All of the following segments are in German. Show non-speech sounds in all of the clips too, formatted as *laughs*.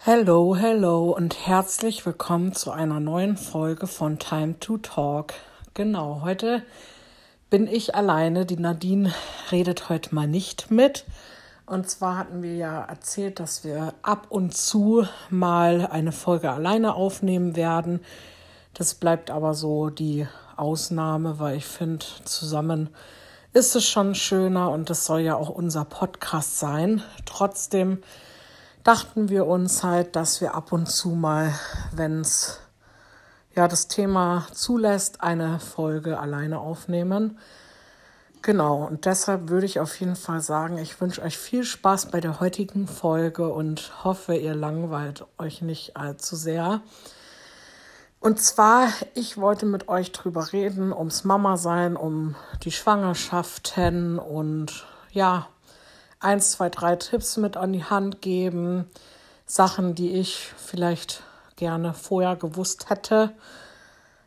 Hello, hello und herzlich willkommen zu einer neuen Folge von Time to Talk. Genau, heute bin ich alleine. Die Nadine redet heute mal nicht mit. Und zwar hatten wir ja erzählt, dass wir ab und zu mal eine Folge alleine aufnehmen werden. Das bleibt aber so die Ausnahme, weil ich finde, zusammen ist es schon schöner und das soll ja auch unser Podcast sein. Trotzdem dachten wir uns halt, dass wir ab und zu mal, wenn es ja das Thema zulässt, eine Folge alleine aufnehmen. Genau, und deshalb würde ich auf jeden Fall sagen, ich wünsche euch viel Spaß bei der heutigen Folge und hoffe, ihr langweilt euch nicht allzu sehr. Und zwar, ich wollte mit euch drüber reden, ums Mama sein, um die Schwangerschaften und ja, eins, zwei, drei Tipps mit an die Hand geben. Sachen, die ich vielleicht gerne vorher gewusst hätte.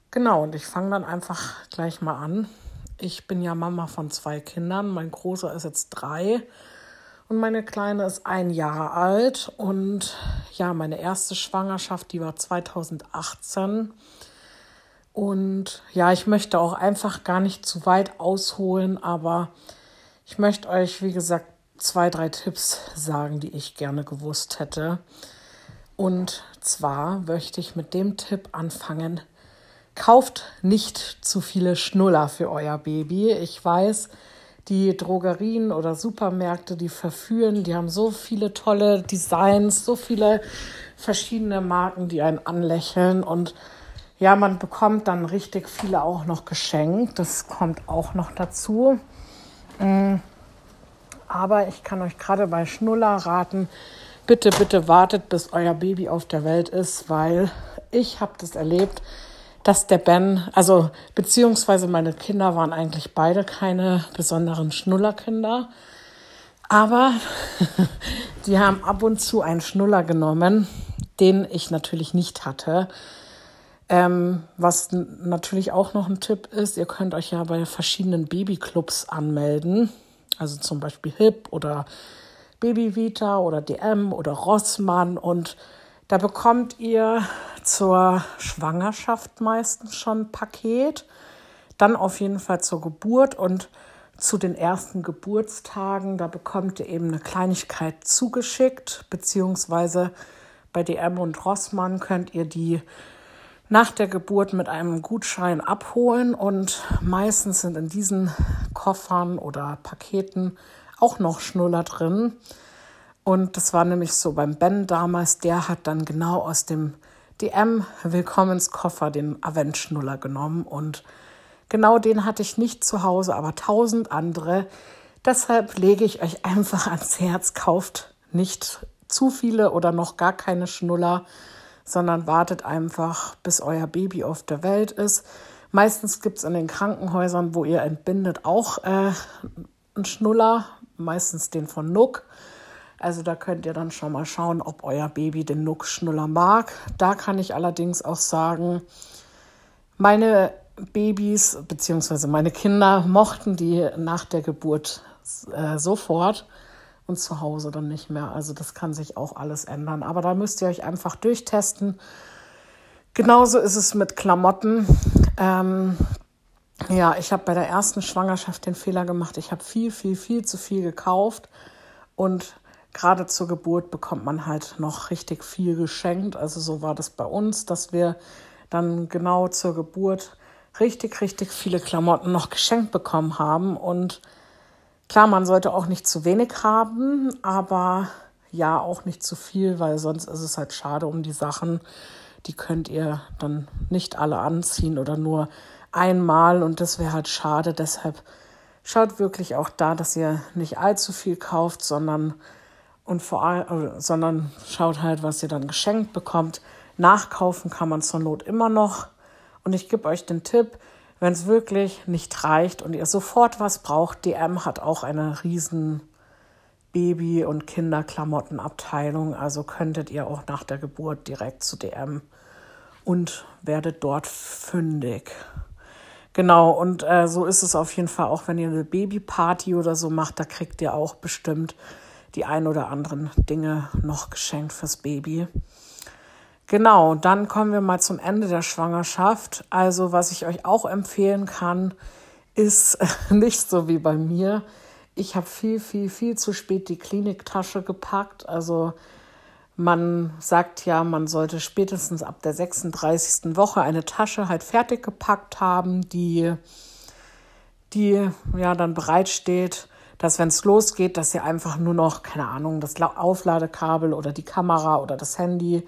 Genau, und ich fange dann einfach gleich mal an. Ich bin ja Mama von zwei Kindern. Mein Großer ist jetzt drei und meine Kleine ist ein Jahr alt. Und ja, meine erste Schwangerschaft, die war 2018. Und ja, ich möchte auch einfach gar nicht zu weit ausholen, aber ich möchte euch, wie gesagt, zwei, drei Tipps sagen, die ich gerne gewusst hätte. Und zwar möchte ich mit dem Tipp anfangen, kauft nicht zu viele Schnuller für euer Baby. Ich weiß, die Drogerien oder Supermärkte, die verführen, die haben so viele tolle Designs, so viele verschiedene Marken, die einen anlächeln und ja, man bekommt dann richtig viele auch noch geschenkt. Das kommt auch noch dazu. Mm. Aber ich kann euch gerade bei Schnuller raten, bitte, bitte wartet, bis euer Baby auf der Welt ist, weil ich habe das erlebt dass der Ben, also beziehungsweise meine Kinder waren eigentlich beide keine besonderen Schnullerkinder, aber *laughs* die haben ab und zu einen Schnuller genommen, den ich natürlich nicht hatte. Ähm, was natürlich auch noch ein Tipp ist, ihr könnt euch ja bei verschiedenen Babyclubs anmelden, also zum Beispiel HIP oder Babyvita oder DM oder Rossmann. Und da bekommt ihr zur Schwangerschaft meistens schon ein Paket, dann auf jeden Fall zur Geburt. Und zu den ersten Geburtstagen, da bekommt ihr eben eine Kleinigkeit zugeschickt, beziehungsweise bei DM und Rossmann könnt ihr die nach der Geburt mit einem Gutschein abholen und meistens sind in diesen Koffern oder Paketen auch noch Schnuller drin. Und das war nämlich so beim Ben damals, der hat dann genau aus dem DM-Willkommenskoffer den Avent-Schnuller genommen. Und genau den hatte ich nicht zu Hause, aber tausend andere. Deshalb lege ich euch *laughs* einfach ans Herz, kauft nicht zu viele oder noch gar keine Schnuller, sondern wartet einfach, bis euer Baby auf der Welt ist. Meistens gibt es in den Krankenhäusern, wo ihr entbindet, auch äh, einen Schnuller, meistens den von Nuck. Also da könnt ihr dann schon mal schauen, ob euer Baby den Nuckschnuller mag. Da kann ich allerdings auch sagen, meine Babys bzw. meine Kinder mochten die nach der Geburt äh, sofort und zu Hause dann nicht mehr. Also das kann sich auch alles ändern. Aber da müsst ihr euch einfach durchtesten. Genauso ist es mit Klamotten. Ähm, ja, ich habe bei der ersten Schwangerschaft den Fehler gemacht. Ich habe viel, viel, viel zu viel gekauft und gerade zur Geburt bekommt man halt noch richtig viel geschenkt. Also so war das bei uns, dass wir dann genau zur Geburt richtig, richtig viele Klamotten noch geschenkt bekommen haben. Und klar, man sollte auch nicht zu wenig haben, aber ja, auch nicht zu viel, weil sonst ist es halt schade um die Sachen. Die könnt ihr dann nicht alle anziehen oder nur einmal und das wäre halt schade. Deshalb schaut wirklich auch da, dass ihr nicht allzu viel kauft, sondern und vor allem, äh, sondern schaut halt, was ihr dann geschenkt bekommt. Nachkaufen kann man zur Not immer noch. Und ich gebe euch den Tipp, wenn es wirklich nicht reicht und ihr sofort was braucht, DM hat auch eine riesen Baby- und Kinderklamottenabteilung. Also könntet ihr auch nach der Geburt direkt zu DM und werdet dort fündig. Genau, und äh, so ist es auf jeden Fall auch, wenn ihr eine Babyparty oder so macht, da kriegt ihr auch bestimmt die ein oder anderen Dinge noch geschenkt fürs Baby. Genau, dann kommen wir mal zum Ende der Schwangerschaft. Also was ich euch auch empfehlen kann, ist *laughs* nicht so wie bei mir. Ich habe viel, viel, viel zu spät die Kliniktasche gepackt. Also man sagt ja, man sollte spätestens ab der 36. Woche eine Tasche halt fertig gepackt haben, die, die ja dann bereitsteht, dass wenn es losgeht, dass ihr einfach nur noch, keine Ahnung, das Aufladekabel oder die Kamera oder das Handy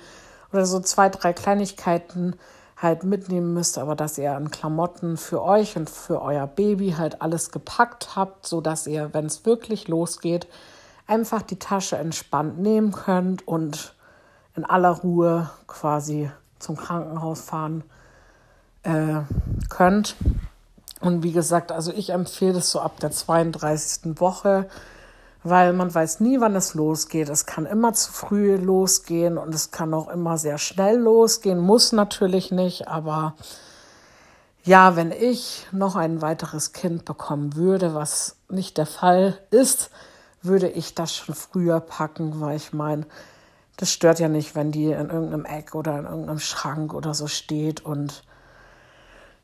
oder so zwei, drei Kleinigkeiten halt mitnehmen müsst, aber dass ihr an Klamotten für euch und für euer Baby halt alles gepackt habt, so dass ihr, wenn es wirklich losgeht, einfach die Tasche entspannt nehmen könnt und in aller Ruhe quasi zum Krankenhaus fahren äh, könnt. Und wie gesagt, also ich empfehle es so ab der 32. Woche, weil man weiß nie, wann es losgeht. Es kann immer zu früh losgehen und es kann auch immer sehr schnell losgehen, muss natürlich nicht, aber ja, wenn ich noch ein weiteres Kind bekommen würde, was nicht der Fall ist, würde ich das schon früher packen, weil ich meine, das stört ja nicht, wenn die in irgendeinem Eck oder in irgendeinem Schrank oder so steht. Und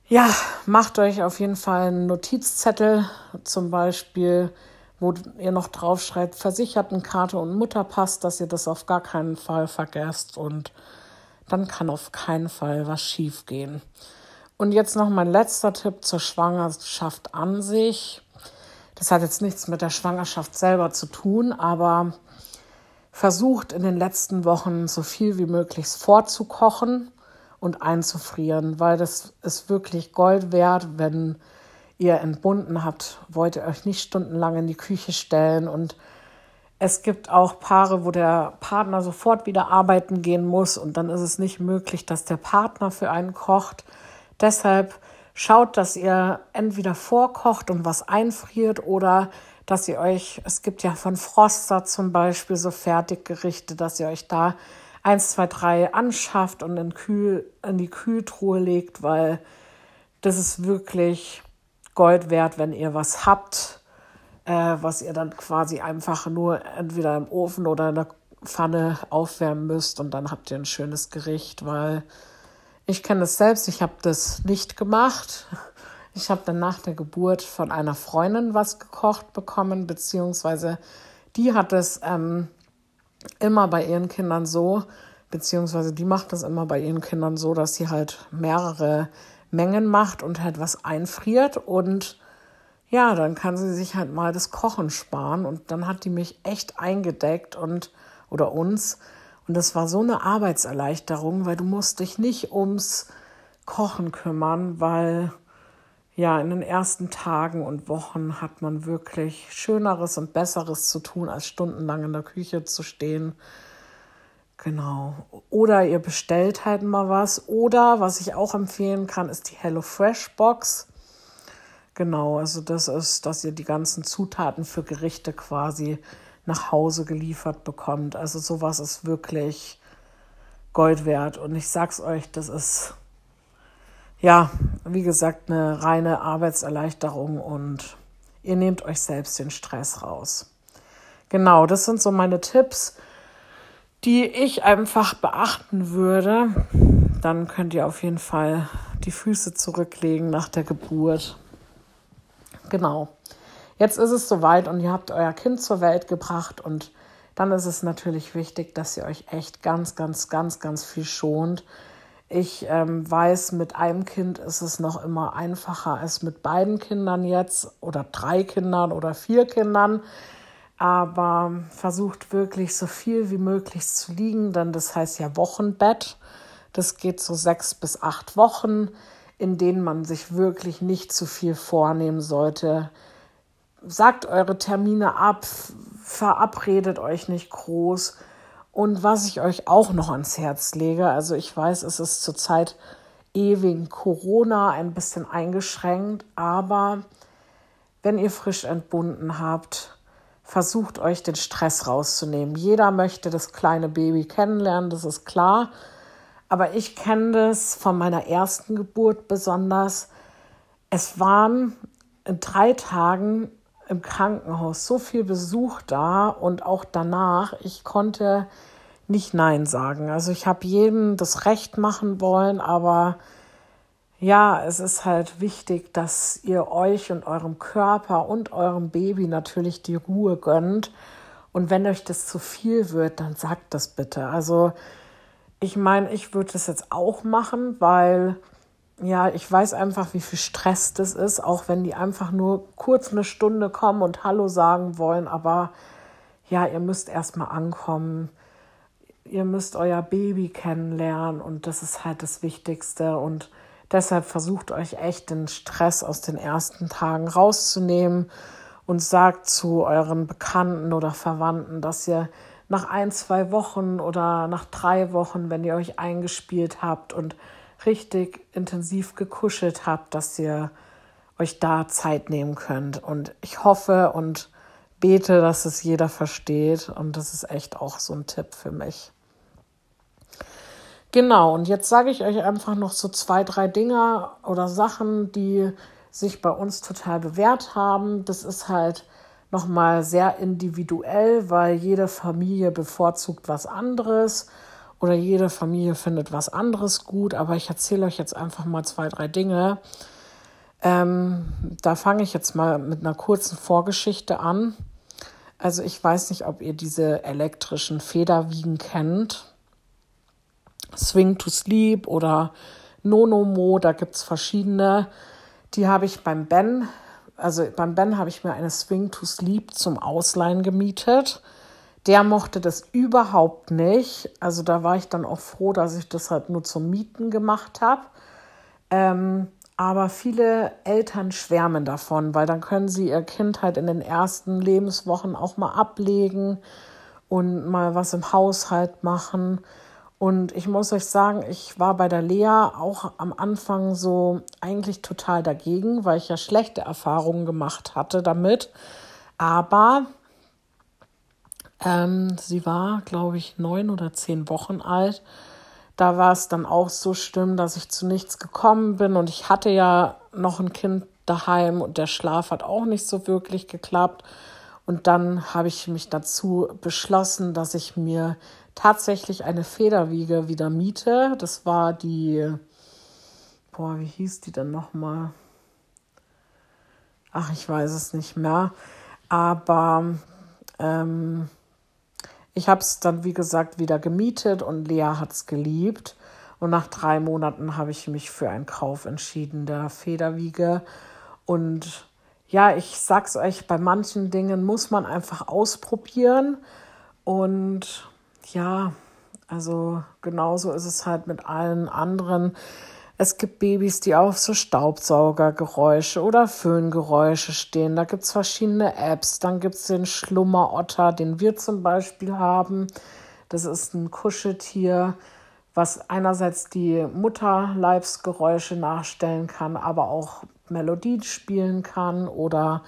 ja, macht euch auf jeden Fall einen Notizzettel, zum Beispiel wo ihr noch draufschreibt, Versichertenkarte und Mutterpass, dass ihr das auf gar keinen Fall vergesst und dann kann auf keinen Fall was schiefgehen. Und jetzt noch mein letzter Tipp zur Schwangerschaft an sich. Das hat jetzt nichts mit der Schwangerschaft selber zu tun, aber versucht in den letzten Wochen so viel wie möglich vorzukochen und einzufrieren, weil das ist wirklich Gold wert, wenn ihr entbunden habt, wollt ihr euch nicht stundenlang in die Küche stellen. Und es gibt auch Paare, wo der Partner sofort wieder arbeiten gehen muss und dann ist es nicht möglich, dass der Partner für einen kocht. Deshalb schaut, dass ihr entweder vorkocht und was einfriert oder dass ihr euch, es gibt ja von Froster zum Beispiel so Fertiggerichte, dass ihr euch da eins, zwei, drei anschafft und in, Kühl, in die Kühltruhe legt, weil das ist wirklich Gold wert, wenn ihr was habt, äh, was ihr dann quasi einfach nur entweder im Ofen oder in der Pfanne aufwärmen müsst und dann habt ihr ein schönes Gericht, weil ich kenne es selbst, ich habe das nicht gemacht. Ich habe dann nach der Geburt von einer Freundin was gekocht bekommen, beziehungsweise die hat es ähm, immer bei ihren Kindern so, beziehungsweise die macht das immer bei ihren Kindern so, dass sie halt mehrere Mengen macht und halt was einfriert und ja, dann kann sie sich halt mal das Kochen sparen und dann hat die mich echt eingedeckt und oder uns. Und das war so eine Arbeitserleichterung, weil du musst dich nicht ums Kochen kümmern, weil ja, in den ersten Tagen und Wochen hat man wirklich Schöneres und Besseres zu tun, als stundenlang in der Küche zu stehen Genau. Oder ihr bestellt halt mal was. Oder was ich auch empfehlen kann, ist die HelloFresh Box. Genau, also das ist, dass ihr die ganzen Zutaten für Gerichte quasi nach Hause geliefert bekommt. Also sowas ist wirklich Gold wert. Und ich sag's euch, das ist ja, wie gesagt, eine reine Arbeitserleichterung und ihr nehmt euch selbst den Stress raus. Genau, das sind so meine Tipps die ich einfach beachten würde, dann könnt ihr auf jeden Fall die Füße zurücklegen nach der Geburt. Genau. Jetzt ist es soweit und ihr habt euer Kind zur Welt gebracht und dann ist es natürlich wichtig, dass ihr euch echt ganz, ganz, ganz, ganz viel schont. Ich ähm, weiß, mit einem Kind ist es noch immer einfacher als mit beiden Kindern jetzt oder drei Kindern oder vier Kindern aber versucht wirklich so viel wie möglich zu liegen, denn das heißt ja Wochenbett. Das geht so sechs bis acht Wochen, in denen man sich wirklich nicht zu viel vornehmen sollte. Sagt eure Termine ab, verabredet euch nicht groß. Und was ich euch auch noch ans Herz lege, also ich weiß, es ist zurzeit eh Corona ein bisschen eingeschränkt, aber wenn ihr frisch entbunden habt, versucht euch den Stress rauszunehmen. Jeder möchte das kleine Baby kennenlernen, das ist klar. Aber ich kenne das von meiner ersten Geburt besonders. Es waren in drei Tagen im Krankenhaus so viel Besuch da und auch danach, ich konnte nicht Nein sagen. Also ich habe jedem das Recht machen wollen, aber ja, es ist halt wichtig, dass ihr euch und eurem Körper und eurem Baby natürlich die Ruhe gönnt. Und wenn euch das zu viel wird, dann sagt das bitte. Also ich meine, ich würde das jetzt auch machen, weil ja, ich weiß einfach, wie viel Stress das ist, auch wenn die einfach nur kurz eine Stunde kommen und Hallo sagen wollen. Aber ja, ihr müsst erstmal ankommen. Ihr müsst euer Baby kennenlernen und das ist halt das Wichtigste. Und Deshalb versucht euch echt den Stress aus den ersten Tagen rauszunehmen und sagt zu euren Bekannten oder Verwandten, dass ihr nach ein, zwei Wochen oder nach drei Wochen, wenn ihr euch eingespielt habt und richtig intensiv gekuschelt habt, dass ihr euch da Zeit nehmen könnt. Und ich hoffe und bete, dass es jeder versteht. Und das ist echt auch so ein Tipp für mich. Genau, und jetzt sage ich euch einfach noch so zwei, drei Dinge oder Sachen, die sich bei uns total bewährt haben. Das ist halt nochmal sehr individuell, weil jede Familie bevorzugt was anderes oder jede Familie findet was anderes gut. Aber ich erzähle euch jetzt einfach mal zwei, drei Dinge. Ähm, da fange ich jetzt mal mit einer kurzen Vorgeschichte an. Also ich weiß nicht, ob ihr diese elektrischen Federwiegen kennt. Swing to Sleep oder Nonomo, da gibt es verschiedene. Die habe ich beim Ben, also beim Ben habe ich mir eine Swing to Sleep zum Ausleihen gemietet. Der mochte das überhaupt nicht. Also da war ich dann auch froh, dass ich das halt nur zum Mieten gemacht habe. Ähm, aber viele Eltern schwärmen davon, weil dann können sie ihr Kind halt in den ersten Lebenswochen auch mal ablegen und mal was im Haushalt machen. Und ich muss euch sagen, ich war bei der Lea auch am Anfang so eigentlich total dagegen, weil ich ja schlechte Erfahrungen gemacht hatte damit. Aber ähm, sie war, glaube ich, neun oder zehn Wochen alt. Da war es dann auch so schlimm, dass ich zu nichts gekommen bin. Und ich hatte ja noch ein Kind daheim und der Schlaf hat auch nicht so wirklich geklappt. Und dann habe ich mich dazu beschlossen, dass ich mir tatsächlich eine Federwiege wieder miete. Das war die, boah, wie hieß die denn nochmal? Ach, ich weiß es nicht mehr. Aber ähm, ich habe es dann, wie gesagt, wieder gemietet und Lea hat es geliebt. Und nach drei Monaten habe ich mich für einen Kauf entschieden, der Federwiege. Und ja, ich sag's euch, bei manchen Dingen muss man einfach ausprobieren. Und ja, also genauso ist es halt mit allen anderen. Es gibt Babys, die auf so Staubsaugergeräusche oder Föhngeräusche stehen. Da gibt es verschiedene Apps. Dann gibt es den Schlummerotter, den wir zum Beispiel haben. Das ist ein Kuscheltier, was einerseits die Mutterleibsgeräusche nachstellen kann, aber auch Melodien spielen kann oder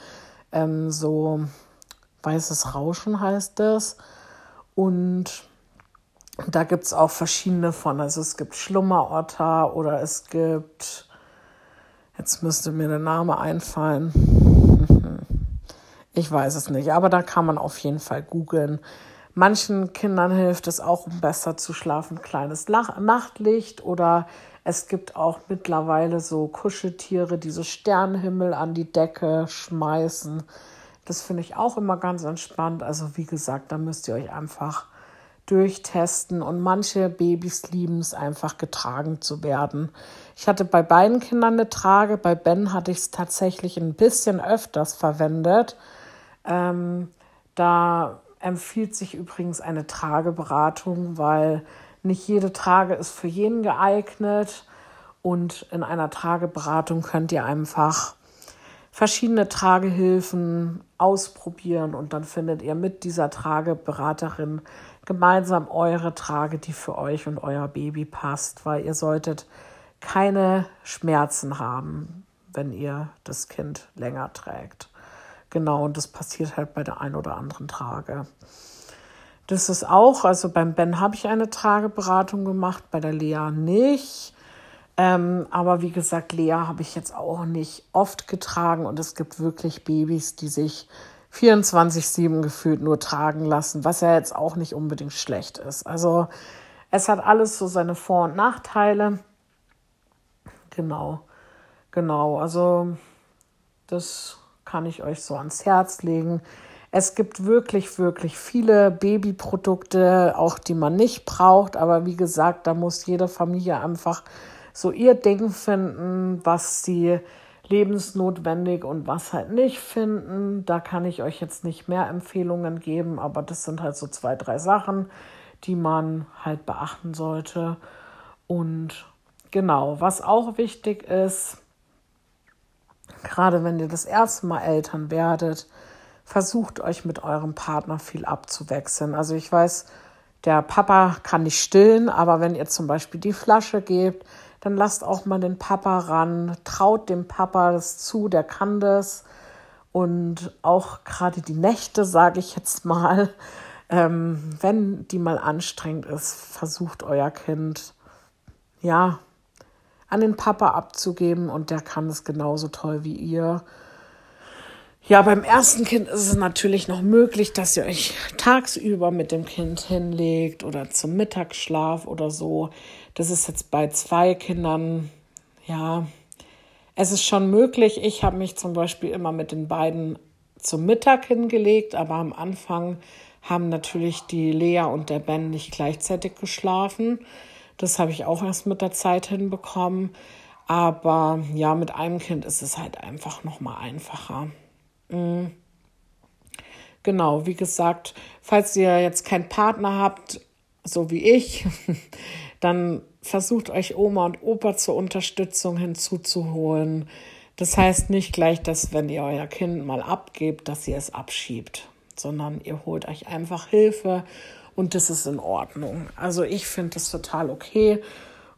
ähm, so weißes Rauschen heißt es. Und da gibt es auch verschiedene von. Also es gibt Schlummerotter oder es gibt, jetzt müsste mir der Name einfallen. *laughs* Ich weiß es nicht, aber da kann man auf jeden Fall googeln. Manchen Kindern hilft es auch, um besser zu schlafen, kleines Nachtlicht oder es gibt auch mittlerweile so Kuscheltiere, die so Sternenhimmel an die Decke schmeißen. Das finde ich auch immer ganz entspannt. Also wie gesagt, da müsst ihr euch einfach durchtesten und manche Babys lieben es einfach getragen zu werden. Ich hatte bei beiden Kindern eine Trage, bei Ben hatte ich es tatsächlich ein bisschen öfters verwendet. Ähm, da empfiehlt sich übrigens eine Trageberatung, weil nicht jede Trage ist für jeden geeignet und in einer Trageberatung könnt ihr einfach verschiedene Tragehilfen ausprobieren und dann findet ihr mit dieser Trageberaterin gemeinsam eure Trage, die für euch und euer Baby passt, weil ihr solltet keine Schmerzen haben, wenn ihr das Kind länger trägt. Genau, und das passiert halt bei der einen oder anderen Trage. Das ist auch, also beim Ben habe ich eine Trageberatung gemacht, bei der Lea nicht. Ähm, aber wie gesagt, Lea habe ich jetzt auch nicht oft getragen und es gibt wirklich Babys, die sich 24-7 gefühlt nur tragen lassen, was ja jetzt auch nicht unbedingt schlecht ist. Also es hat alles so seine Vor- und Nachteile. Genau, genau. Also das kann ich euch so ans Herz legen. Es gibt wirklich, wirklich viele Babyprodukte, auch die man nicht braucht. Aber wie gesagt, da muss jede Familie einfach so ihr Ding finden, was sie lebensnotwendig und was halt nicht finden. Da kann ich euch jetzt nicht mehr Empfehlungen geben, aber das sind halt so zwei, drei Sachen, die man halt beachten sollte. Und genau, was auch wichtig ist, gerade wenn ihr das erste Mal Eltern werdet, versucht euch mit eurem Partner viel abzuwechseln. Also ich weiß, der Papa kann nicht stillen, aber wenn ihr zum Beispiel die Flasche gebt, dann lasst auch mal den Papa ran, traut dem Papa das zu, der kann das. Und auch gerade die Nächte, sage ich jetzt mal, *laughs* ähm, wenn die mal anstrengend ist, versucht euer Kind, ja, an den Papa abzugeben und der kann es genauso toll wie ihr. Ja, beim ersten Kind ist es natürlich noch möglich, dass ihr euch tagsüber mit dem Kind hinlegt oder zum Mittagsschlaf oder so. Das ist jetzt bei zwei Kindern, ja, es ist schon möglich. Ich habe mich zum Beispiel immer mit den beiden zum Mittag hingelegt, aber am Anfang haben natürlich die Lea und der Ben nicht gleichzeitig geschlafen. Das habe ich auch erst mit der Zeit hinbekommen. Aber ja, mit einem Kind ist es halt einfach noch mal einfacher. Mhm. Genau, wie gesagt, falls ihr jetzt keinen Partner habt, so wie ich, *laughs* dann versucht euch Oma und Opa zur Unterstützung hinzuzuholen. Das heißt nicht gleich, dass wenn ihr euer Kind mal abgebt, dass ihr es abschiebt, sondern ihr holt euch einfach Hilfe und das ist in Ordnung. Also ich finde das total okay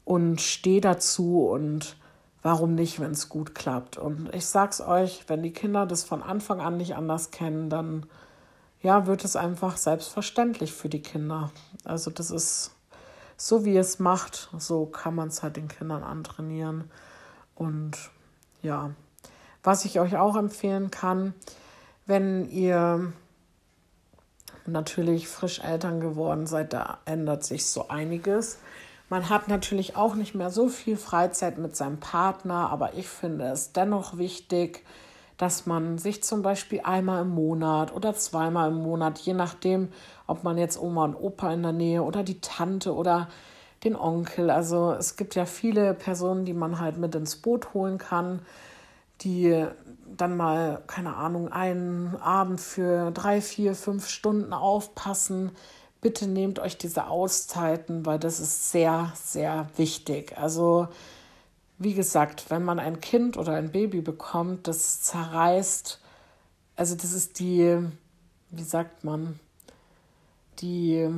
und stehe dazu und warum nicht, wenn es gut klappt. Und ich sag's euch, wenn die Kinder das von Anfang an nicht anders kennen, dann ja, wird es einfach selbstverständlich für die Kinder. Also das ist so, wie es macht, so kann man es halt den Kindern antrainieren. Und ja, was ich euch auch empfehlen kann, wenn ihr natürlich frisch Eltern geworden seid, da ändert sich so einiges. Man hat natürlich auch nicht mehr so viel Freizeit mit seinem Partner, aber ich finde es dennoch wichtig, dass man sich zum Beispiel einmal im Monat oder zweimal im Monat, je nachdem, ob man jetzt Oma und Opa in der Nähe oder die Tante oder den Onkel, also es gibt ja viele Personen, die man halt mit ins Boot holen kann, die dann mal, keine Ahnung, einen Abend für drei, vier, fünf Stunden aufpassen, bitte nehmt euch diese Auszeiten, weil das ist sehr, sehr wichtig. Also wie gesagt, wenn man ein Kind oder ein Baby bekommt, das zerreißt, also das ist die, wie sagt man, die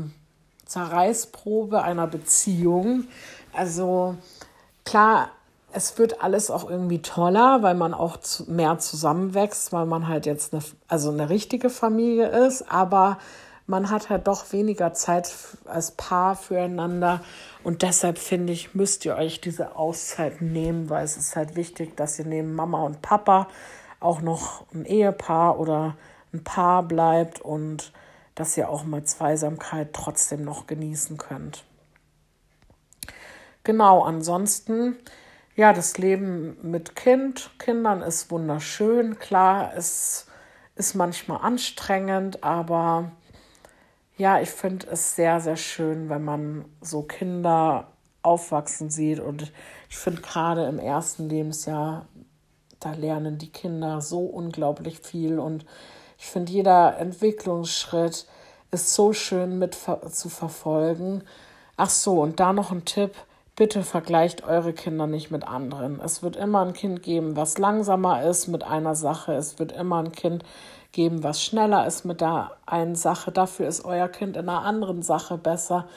Zerreißprobe einer Beziehung. Also klar, es wird alles auch irgendwie toller, weil man auch mehr zusammenwächst, weil man halt jetzt eine, also eine richtige Familie ist, aber man hat halt doch weniger Zeit als Paar füreinander. Und deshalb finde ich, müsst ihr euch diese Auszeit nehmen, weil es ist halt wichtig, dass ihr neben Mama und Papa auch noch ein Ehepaar oder ein Paar bleibt und dass ihr auch mal Zweisamkeit trotzdem noch genießen könnt. Genau, ansonsten, ja, das Leben mit Kind, Kindern ist wunderschön. Klar, es ist manchmal anstrengend, aber ja, ich finde es sehr, sehr schön, wenn man so Kinder aufwachsen sieht. Und ich finde gerade im ersten Lebensjahr, da lernen die Kinder so unglaublich viel. Und ich finde, jeder Entwicklungsschritt ist so schön mit zu verfolgen. Ach so, und da noch ein Tipp. Bitte vergleicht eure Kinder nicht mit anderen. Es wird immer ein Kind geben, was langsamer ist mit einer Sache. Es wird immer ein Kind geben, was schneller ist mit der einen Sache. Dafür ist euer Kind in einer anderen Sache besser.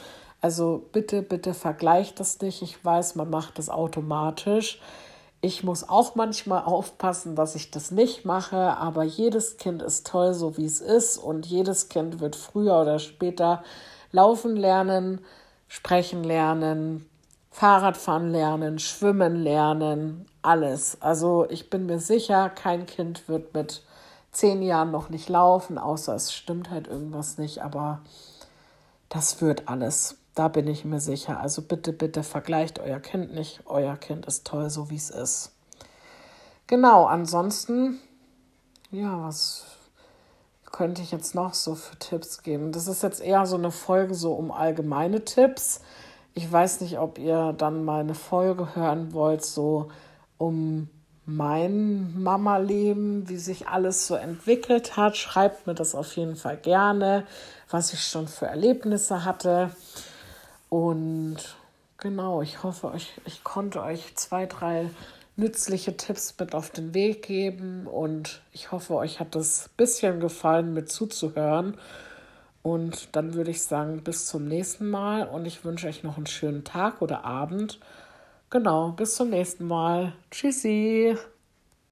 Also bitte, bitte vergleicht das nicht. Ich weiß, man macht das automatisch. Ich muss auch manchmal aufpassen, dass ich das nicht mache, aber jedes Kind ist toll, so wie es ist und jedes Kind wird früher oder später laufen lernen, sprechen lernen, Fahrradfahren lernen, schwimmen lernen, alles. Also ich bin mir sicher, kein Kind wird mit zehn Jahren noch nicht laufen, außer es stimmt halt irgendwas nicht, aber das wird alles. Da bin ich mir sicher. Also bitte, bitte vergleicht euer Kind nicht. Euer Kind ist toll, so wie es ist. Genau, ansonsten, ja, was könnte ich jetzt noch so für Tipps geben? Das ist jetzt eher so eine Folge so um allgemeine Tipps. Ich weiß nicht, ob ihr dann mal eine Folge hören wollt, so um mein Mama-Leben, wie sich alles so entwickelt hat. Schreibt mir das auf jeden Fall gerne, was ich schon für Erlebnisse hatte. Und genau, ich hoffe, ich, ich konnte euch zwei, drei nützliche Tipps mit auf den Weg geben und ich hoffe, euch hat ein bisschen gefallen, mit zuzuhören. Und dann würde ich sagen, bis zum nächsten Mal und ich wünsche euch noch einen schönen Tag oder Abend Genau, bis zum nächsten Mal. Tschüssi.